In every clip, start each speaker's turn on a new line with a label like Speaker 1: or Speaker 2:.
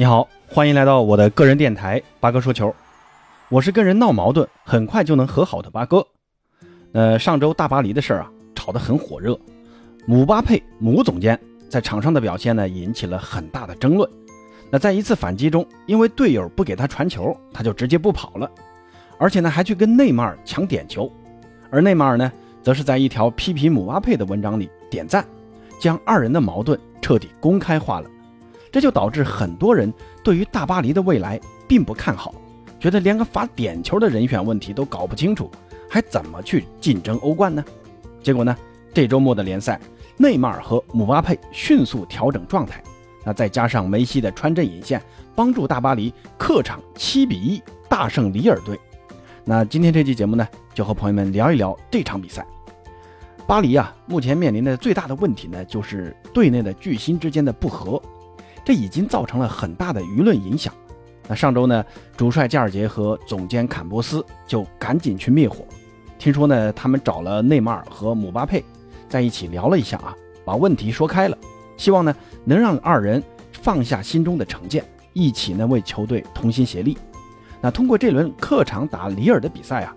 Speaker 1: 你好，欢迎来到我的个人电台八哥说球。我是跟人闹矛盾很快就能和好的八哥。呃，上周大巴黎的事儿啊，炒得很火热。姆巴佩姆总监在场上的表现呢，引起了很大的争论。那在一次反击中，因为队友不给他传球，他就直接不跑了，而且呢还去跟内马尔抢点球。而内马尔呢，则是在一条批评姆巴佩的文章里点赞，将二人的矛盾彻底公开化了。这就导致很多人对于大巴黎的未来并不看好，觉得连个罚点球的人选问题都搞不清楚，还怎么去竞争欧冠呢？结果呢，这周末的联赛，内马尔和姆巴佩迅速调整状态，那再加上梅西的穿针引线，帮助大巴黎客场七比一大胜里尔队。那今天这期节目呢，就和朋友们聊一聊这场比赛。巴黎啊，目前面临的最大的问题呢，就是队内的巨星之间的不和。这已经造成了很大的舆论影响。那上周呢，主帅加尔杰和总监坎波斯就赶紧去灭火。听说呢，他们找了内马尔和姆巴佩在一起聊了一下啊，把问题说开了，希望呢能让二人放下心中的成见，一起呢为球队同心协力。那通过这轮客场打里尔的比赛啊，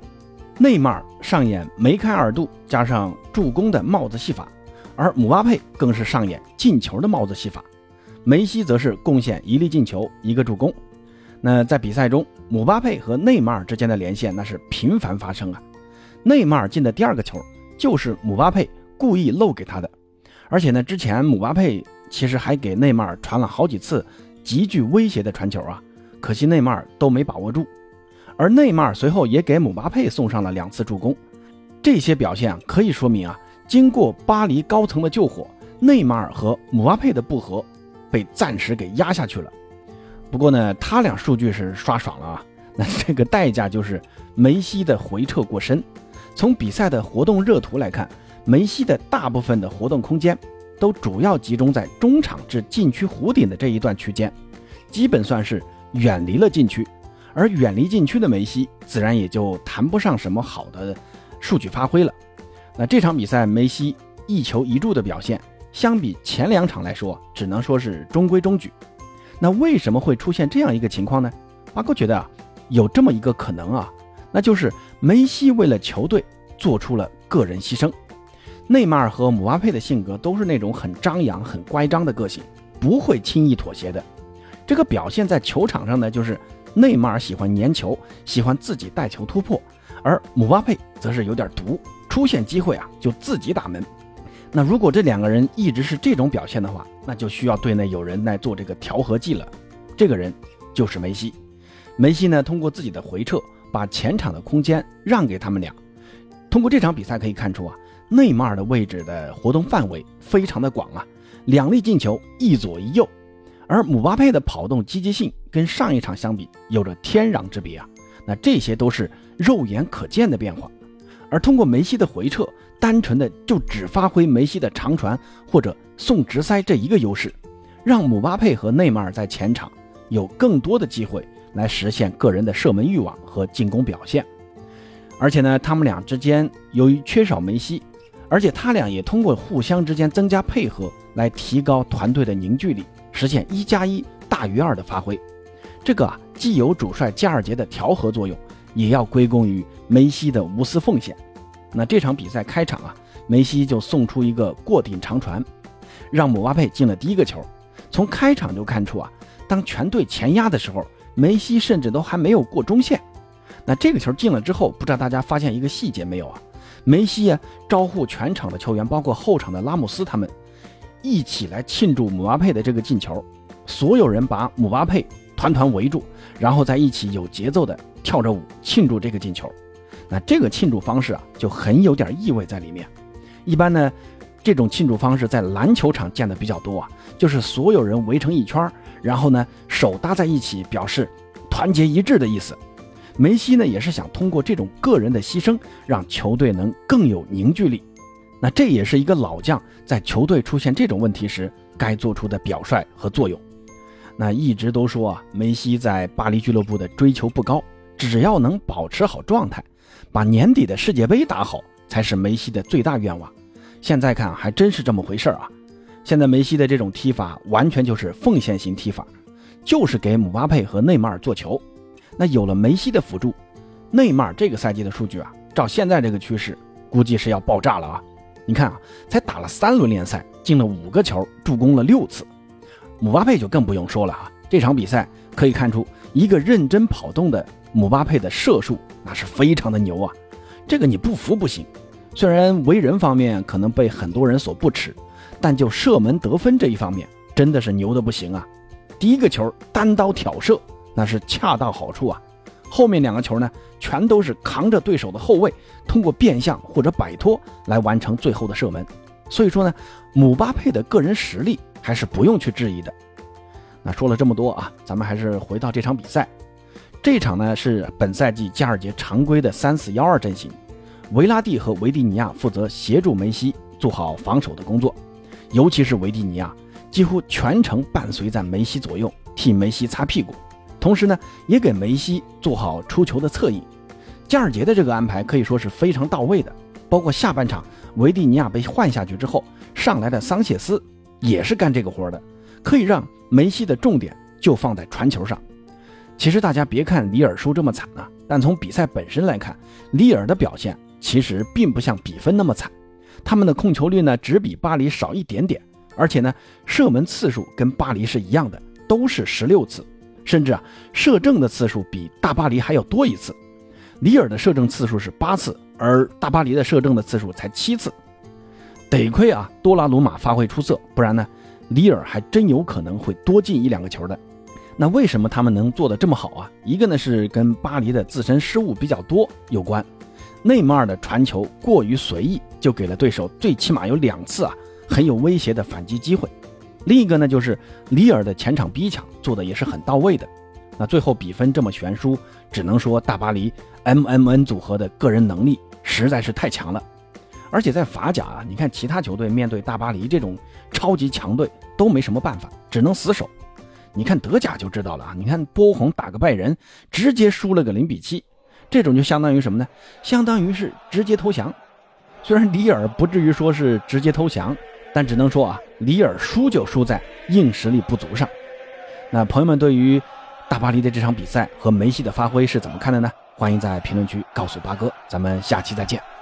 Speaker 1: 内马尔上演梅开二度加上助攻的帽子戏法，而姆巴佩更是上演进球的帽子戏法。梅西则是贡献一粒进球，一个助攻。那在比赛中，姆巴佩和内马尔之间的连线那是频繁发生啊。内马尔进的第二个球就是姆巴佩故意漏给他的，而且呢，之前姆巴佩其实还给内马尔传了好几次极具威胁的传球啊，可惜内马尔都没把握住。而内马尔随后也给姆巴佩送上了两次助攻，这些表现可以说明啊，经过巴黎高层的救火，内马尔和姆巴佩的不和。被暂时给压下去了，不过呢，他俩数据是刷爽了啊。那这个代价就是梅西的回撤过深。从比赛的活动热图来看，梅西的大部分的活动空间都主要集中在中场至禁区弧顶的这一段区间，基本算是远离了禁区。而远离禁区的梅西，自然也就谈不上什么好的数据发挥了。那这场比赛，梅西一球一助的表现。相比前两场来说，只能说是中规中矩。那为什么会出现这样一个情况呢？八哥觉得啊，有这么一个可能啊，那就是梅西为了球队做出了个人牺牲。内马尔和姆巴佩的性格都是那种很张扬、很乖张的个性，不会轻易妥协的。这个表现在球场上呢，就是内马尔喜欢粘球，喜欢自己带球突破，而姆巴佩则是有点毒，出现机会啊就自己打门。那如果这两个人一直是这种表现的话，那就需要队内有人来做这个调和剂了。这个人就是梅西。梅西呢，通过自己的回撤，把前场的空间让给他们俩。通过这场比赛可以看出啊，内马尔的位置的活动范围非常的广啊，两粒进球，一左一右。而姆巴佩的跑动积极性跟上一场相比有着天壤之别啊。那这些都是肉眼可见的变化。而通过梅西的回撤。单纯的就只发挥梅西的长传或者送直塞这一个优势，让姆巴佩和内马尔在前场有更多的机会来实现个人的射门欲望和进攻表现。而且呢，他们俩之间由于缺少梅西，而且他俩也通过互相之间增加配合来提高团队的凝聚力，实现一加一大于二的发挥。这个啊，既有主帅加尔杰的调和作用，也要归功于梅西的无私奉献。那这场比赛开场啊，梅西就送出一个过顶长传，让姆巴佩进了第一个球。从开场就看出啊，当全队前压的时候，梅西甚至都还没有过中线。那这个球进了之后，不知道大家发现一个细节没有啊？梅西啊，招呼全场的球员，包括后场的拉姆斯他们，一起来庆祝姆巴佩的这个进球。所有人把姆巴佩团团围住，然后在一起有节奏的跳着舞庆祝这个进球。那这个庆祝方式啊，就很有点意味在里面。一般呢，这种庆祝方式在篮球场见的比较多啊，就是所有人围成一圈，然后呢手搭在一起，表示团结一致的意思。梅西呢也是想通过这种个人的牺牲，让球队能更有凝聚力。那这也是一个老将在球队出现这种问题时该做出的表率和作用。那一直都说啊，梅西在巴黎俱乐部的追求不高，只要能保持好状态。把年底的世界杯打好才是梅西的最大愿望。现在看还真是这么回事啊！现在梅西的这种踢法完全就是奉献型踢法，就是给姆巴佩和内马尔做球。那有了梅西的辅助，内马尔这个赛季的数据啊，照现在这个趋势，估计是要爆炸了啊！你看啊，才打了三轮联赛，进了五个球，助攻了六次。姆巴佩就更不用说了啊，这场比赛可以看出一个认真跑动的姆巴佩的射术那是非常的牛啊，这个你不服不行。虽然为人方面可能被很多人所不齿，但就射门得分这一方面，真的是牛的不行啊！第一个球单刀挑射，那是恰到好处啊。后面两个球呢，全都是扛着对手的后卫，通过变向或者摆脱来完成最后的射门。所以说呢，姆巴佩的个人实力还是不用去质疑的。那说了这么多啊，咱们还是回到这场比赛。这场呢是本赛季加尔杰常规的三四幺二阵型。维拉蒂和维蒂尼亚负责协助梅西做好防守的工作，尤其是维蒂尼亚几乎全程伴随在梅西左右，替梅西擦屁股，同时呢也给梅西做好出球的策应。加尔杰的这个安排可以说是非常到位的，包括下半场维蒂尼亚被换下去之后，上来的桑切斯也是干这个活的，可以让梅西的重点就放在传球上。其实大家别看里尔输这么惨啊，但从比赛本身来看，里尔的表现。其实并不像比分那么惨，他们的控球率呢只比巴黎少一点点，而且呢射门次数跟巴黎是一样的，都是十六次，甚至啊射正的次数比大巴黎还要多一次。里尔的射正次数是八次，而大巴黎的射正的次数才七次。得亏啊多拉鲁马发挥出色，不然呢里尔还真有可能会多进一两个球的。那为什么他们能做得这么好啊？一个呢是跟巴黎的自身失误比较多有关。内马尔的传球过于随意，就给了对手最起码有两次啊很有威胁的反击机会。另一个呢，就是里尔的前场逼抢做的也是很到位的。那最后比分这么悬殊，只能说大巴黎 M M N 组合的个人能力实在是太强了。而且在法甲啊，你看其他球队面对大巴黎这种超级强队都没什么办法，只能死守。你看德甲就知道了啊，你看波鸿打个拜仁，直接输了个零比七。这种就相当于什么呢？相当于是直接投降。虽然里尔不至于说是直接投降，但只能说啊，里尔输就输在硬实力不足上。那朋友们对于大巴黎的这场比赛和梅西的发挥是怎么看的呢？欢迎在评论区告诉八哥。咱们下期再见。